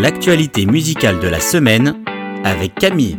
L'actualité musicale de la semaine avec Camille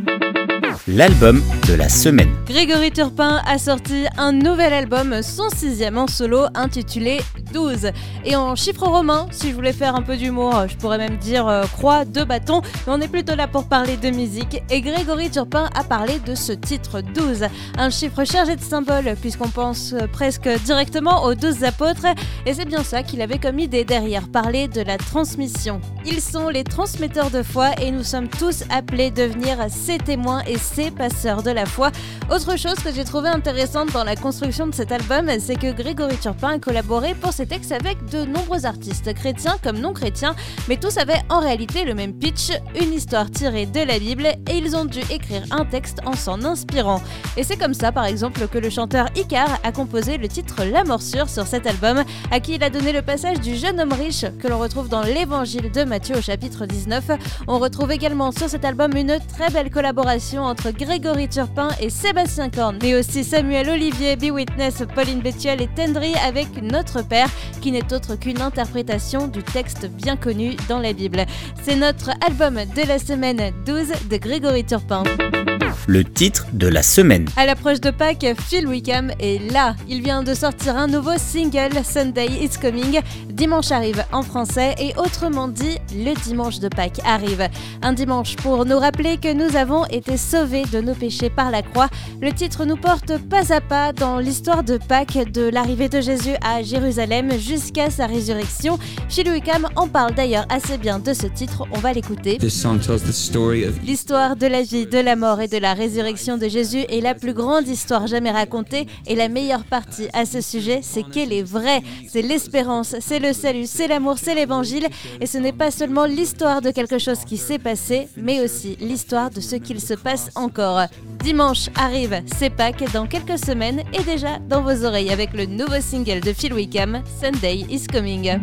l'album de la semaine. Grégory Turpin a sorti un nouvel album, son sixième en solo, intitulé 12. Et en chiffre romain, si je voulais faire un peu d'humour, je pourrais même dire euh, croix de bâton, mais on est plutôt là pour parler de musique. Et Grégory Turpin a parlé de ce titre 12, un chiffre chargé de symboles, puisqu'on pense euh, presque directement aux 12 apôtres, et c'est bien ça qu'il avait comme idée derrière, parler de la transmission. Ils sont les transmetteurs de foi et nous sommes tous appelés à devenir ses témoins et ses passeurs de la foi. Autre chose que j'ai trouvé intéressante dans la construction de cet album, c'est que Grégory Turpin a collaboré pour ses textes avec de nombreux artistes, chrétiens comme non chrétiens, mais tous avaient en réalité le même pitch, une histoire tirée de la Bible, et ils ont dû écrire un texte en s'en inspirant. Et c'est comme ça, par exemple, que le chanteur Icar a composé le titre La morsure sur cet album, à qui il a donné le passage du jeune homme riche que l'on retrouve dans l'évangile de Matthieu au chapitre 19. On retrouve également sur cet album une très belle collaboration entre Grégory Turpin et Sébastien Korn, mais aussi Samuel Olivier, Be Witness, Pauline Bétuel et Tendry avec Notre Père, qui n'est autre qu'une interprétation du texte bien connu dans la Bible. C'est notre album de la semaine 12 de Grégory Turpin le titre de la semaine. À l'approche de Pâques, Phil Wickham est là. Il vient de sortir un nouveau single, Sunday It's Coming. Dimanche arrive en français et autrement dit, le dimanche de Pâques arrive. Un dimanche pour nous rappeler que nous avons été sauvés de nos péchés par la croix. Le titre nous porte pas à pas dans l'histoire de Pâques, de l'arrivée de Jésus à Jérusalem jusqu'à sa résurrection. Phil Wickham en parle d'ailleurs assez bien de ce titre, on va l'écouter. L'histoire de la vie, de la mort et de la résurrection de Jésus est la plus grande histoire jamais racontée et la meilleure partie à ce sujet, c'est qu'elle est vraie. C'est l'espérance, c'est le salut, c'est l'amour, c'est l'évangile et ce n'est pas seulement l'histoire de quelque chose qui s'est passé, mais aussi l'histoire de ce qu'il se passe encore. Dimanche arrive, c'est Pâques dans quelques semaines et déjà dans vos oreilles avec le nouveau single de Phil Wickham, Sunday is Coming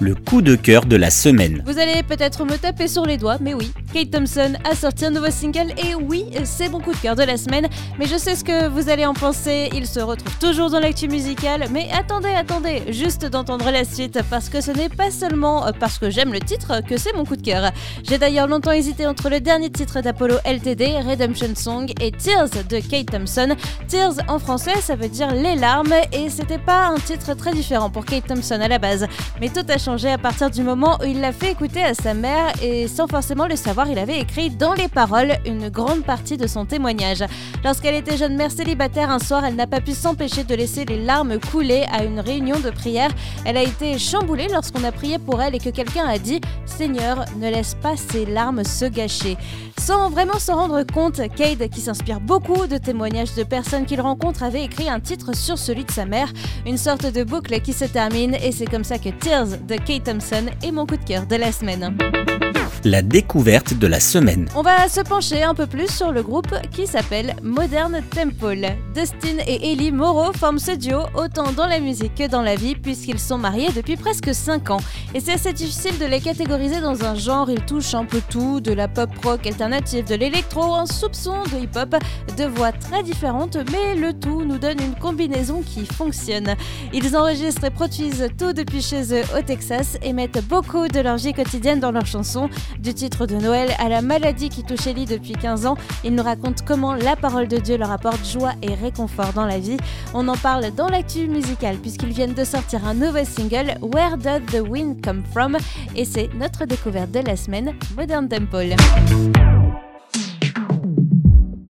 le coup de cœur de la semaine. Vous allez peut-être me taper sur les doigts, mais oui, Kate Thompson a sorti un nouveau single. Et oui, c'est mon coup de cœur de la semaine, mais je sais ce que vous allez en penser, il se retrouve toujours dans l'actu musicale, mais attendez, attendez, juste d'entendre la suite, parce que ce n'est pas seulement parce que j'aime le titre que c'est mon coup de cœur. J'ai d'ailleurs longtemps hésité entre le dernier titre d'Apollo LTD, Redemption Song, et Tears de Kate Thompson. Tears en français, ça veut dire les larmes, et c'était pas un titre très différent pour Kate Thompson à la base, mais tout a changé à partir du moment où il l'a fait écouter à sa mère et sans forcément le savoir, il avait écrit dans les paroles une grande partie de son témoignage. Lorsqu'elle était jeune mère célibataire, un soir, elle n'a pas pu s'empêcher de laisser les larmes couler à une réunion de prière. Elle a été chamboulée lorsqu'on a prié pour elle et que quelqu'un a dit Seigneur, ne laisse pas ces larmes se gâcher. Sans vraiment s'en rendre compte, Cade, qui s'inspire beaucoup de témoignages de personnes qu'il rencontre, avait écrit un titre sur celui de sa mère, une sorte de boucle qui se termine, et c'est comme ça que Tears de Kate Thompson est mon coup de cœur de la semaine la découverte de la semaine. On va se pencher un peu plus sur le groupe qui s'appelle Modern Temple. Dustin et Ellie Moreau forment ce duo autant dans la musique que dans la vie puisqu'ils sont mariés depuis presque 5 ans. Et c'est assez difficile de les catégoriser dans un genre, ils touchent un peu tout, de la pop rock alternative, de l'électro, un soupçon de hip-hop, de voix très différentes, mais le tout nous donne une combinaison qui fonctionne. Ils enregistrent et produisent tout depuis chez eux au Texas et mettent beaucoup de leur vie quotidienne dans leurs chansons. Du titre de Noël à la maladie qui touche Ellie depuis 15 ans, ils nous racontent comment la parole de Dieu leur apporte joie et réconfort dans la vie. On en parle dans l'actu musicale puisqu'ils viennent de sortir un nouveau single, Where Does the Wind Come From? Et c'est notre découverte de la semaine, Modern Temple.